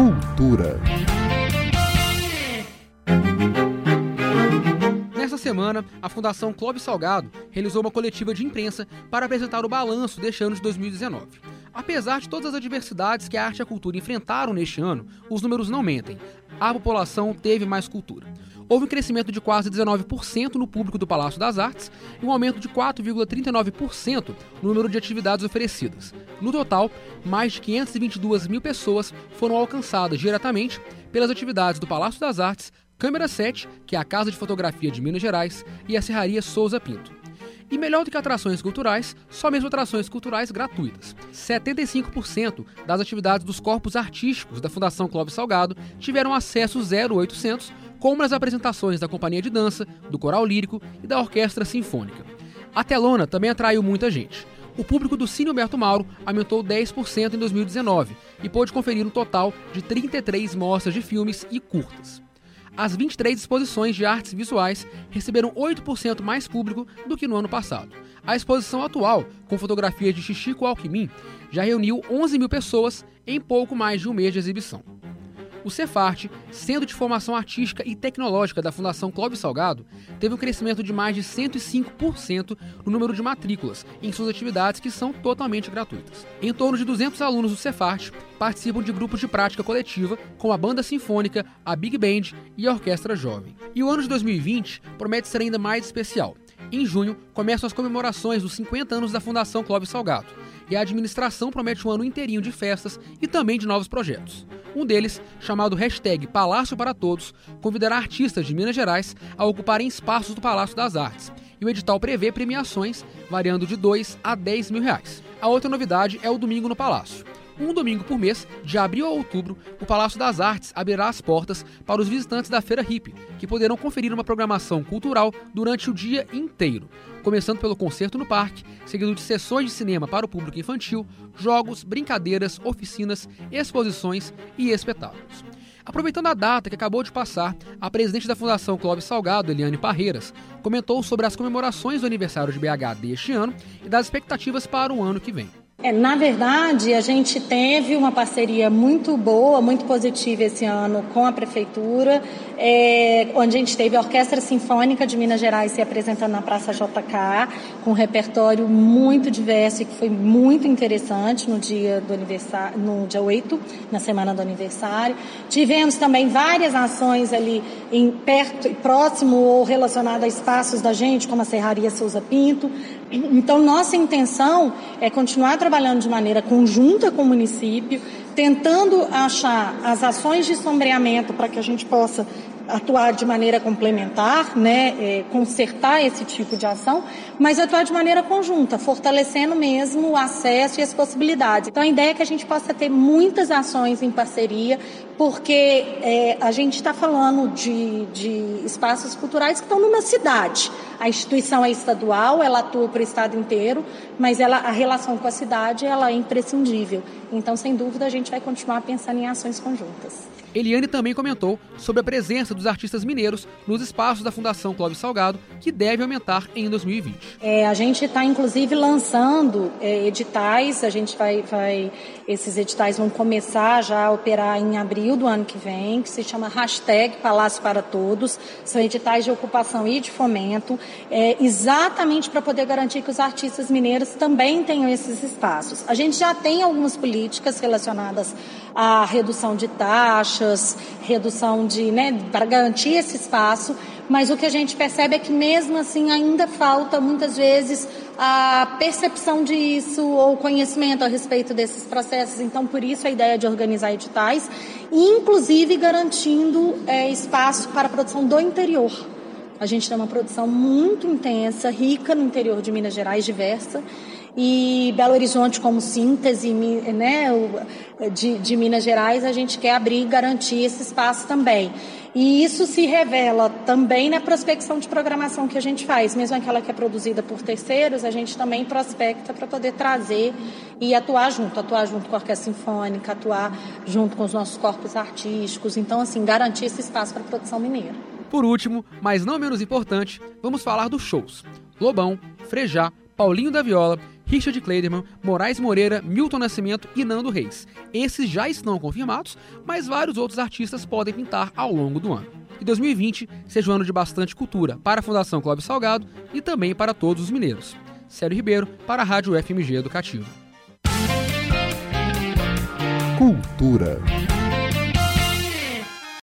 Cultura. Nesta semana, a Fundação Clóvis Salgado realizou uma coletiva de imprensa para apresentar o balanço deste ano de 2019. Apesar de todas as adversidades que a arte e a cultura enfrentaram neste ano, os números não mentem. A população teve mais cultura. Houve um crescimento de quase 19% no público do Palácio das Artes e um aumento de 4,39% no número de atividades oferecidas. No total, mais de 522 mil pessoas foram alcançadas diretamente pelas atividades do Palácio das Artes, Câmera 7, que é a Casa de Fotografia de Minas Gerais, e a Serraria Souza Pinto. E melhor do que atrações culturais, só mesmo atrações culturais gratuitas. 75% das atividades dos corpos artísticos da Fundação Clóvis Salgado tiveram acesso 0800 como nas apresentações da companhia de dança, do coral lírico e da orquestra sinfônica. A telona também atraiu muita gente. O público do Cine Humberto Mauro aumentou 10% em 2019 e pôde conferir um total de 33 mostras de filmes e curtas. As 23 exposições de artes visuais receberam 8% mais público do que no ano passado. A exposição atual, com fotografias de Xixico Alckmin, já reuniu 11 mil pessoas em pouco mais de um mês de exibição. O Cefarte, sendo de formação artística e tecnológica da Fundação Clóvis Salgado, teve um crescimento de mais de 105% no número de matrículas em suas atividades que são totalmente gratuitas. Em torno de 200 alunos do Cefarte participam de grupos de prática coletiva com a banda sinfônica, a Big Band e a Orquestra Jovem. E o ano de 2020 promete ser ainda mais especial. Em junho, começam as comemorações dos 50 anos da Fundação Clóvis Salgado, e a administração promete um ano inteirinho de festas e também de novos projetos. Um deles, chamado hashtag Palácio para Todos, convidará artistas de Minas Gerais a ocuparem espaços do Palácio das Artes. E o edital prevê premiações variando de 2 a 10 mil reais. A outra novidade é o Domingo no Palácio. Um domingo por mês, de abril a outubro, o Palácio das Artes abrirá as portas para os visitantes da Feira Hip, que poderão conferir uma programação cultural durante o dia inteiro, começando pelo concerto no parque, seguido de sessões de cinema para o público infantil, jogos, brincadeiras, oficinas, exposições e espetáculos. Aproveitando a data que acabou de passar, a presidente da Fundação Clóvis Salgado, Eliane Parreiras, comentou sobre as comemorações do aniversário de BH deste ano e das expectativas para o ano que vem. É, na verdade, a gente teve uma parceria muito boa, muito positiva esse ano com a Prefeitura, é, onde a gente teve a Orquestra Sinfônica de Minas Gerais se apresentando na Praça JK, com um repertório muito diverso e que foi muito interessante no dia do aniversário, no dia 8, na semana do aniversário. Tivemos também várias ações ali em perto, próximo ou relacionado a espaços da gente, como a Serraria Souza Pinto. Então, nossa intenção é continuar trabalhando de maneira conjunta com o município, tentando achar as ações de sombreamento para que a gente possa atuar de maneira complementar, né, é, consertar esse tipo de ação, mas atuar de maneira conjunta, fortalecendo mesmo o acesso e as possibilidades. Então a ideia é que a gente possa ter muitas ações em parceria, porque é, a gente está falando de, de espaços culturais que estão numa cidade. A instituição é estadual, ela atua para o estado inteiro, mas ela, a relação com a cidade ela é imprescindível. Então, sem dúvida, a gente vai continuar pensando em ações conjuntas. Eliane também comentou sobre a presença dos artistas mineiros nos espaços da Fundação Clóvis Salgado, que deve aumentar em 2020. É, a gente está, inclusive, lançando é, editais, a gente vai, vai, esses editais vão começar já a operar em abril do ano que vem, que se chama hashtag Palácio para Todos, são editais de ocupação e de fomento, é, exatamente para poder garantir que os artistas mineiros também tenham esses espaços. A gente já tem algumas políticas relacionadas à redução de taxas, taxas, redução de, né, para garantir esse espaço, mas o que a gente percebe é que mesmo assim ainda falta muitas vezes a percepção disso ou conhecimento a respeito desses processos. Então, por isso a ideia de organizar editais, inclusive garantindo é, espaço para a produção do interior. A gente tem uma produção muito intensa, rica no interior de Minas Gerais, diversa, e Belo Horizonte como síntese né, de, de Minas Gerais, a gente quer abrir e garantir esse espaço também. E isso se revela também na prospecção de programação que a gente faz, mesmo aquela que é produzida por terceiros, a gente também prospecta para poder trazer e atuar junto, atuar junto com a Orquestra Sinfônica, atuar junto com os nossos corpos artísticos, então assim, garantir esse espaço para a produção mineira. Por último, mas não menos importante, vamos falar dos shows. Lobão, Frejá, Paulinho da Viola, Richard Kleiderman, Moraes Moreira, Milton Nascimento e Nando Reis. Esses já estão confirmados, mas vários outros artistas podem pintar ao longo do ano. Que 2020 seja um ano de bastante cultura para a Fundação Clóvis Salgado e também para todos os mineiros. Célio Ribeiro, para a Rádio FMG Educativa. Cultura.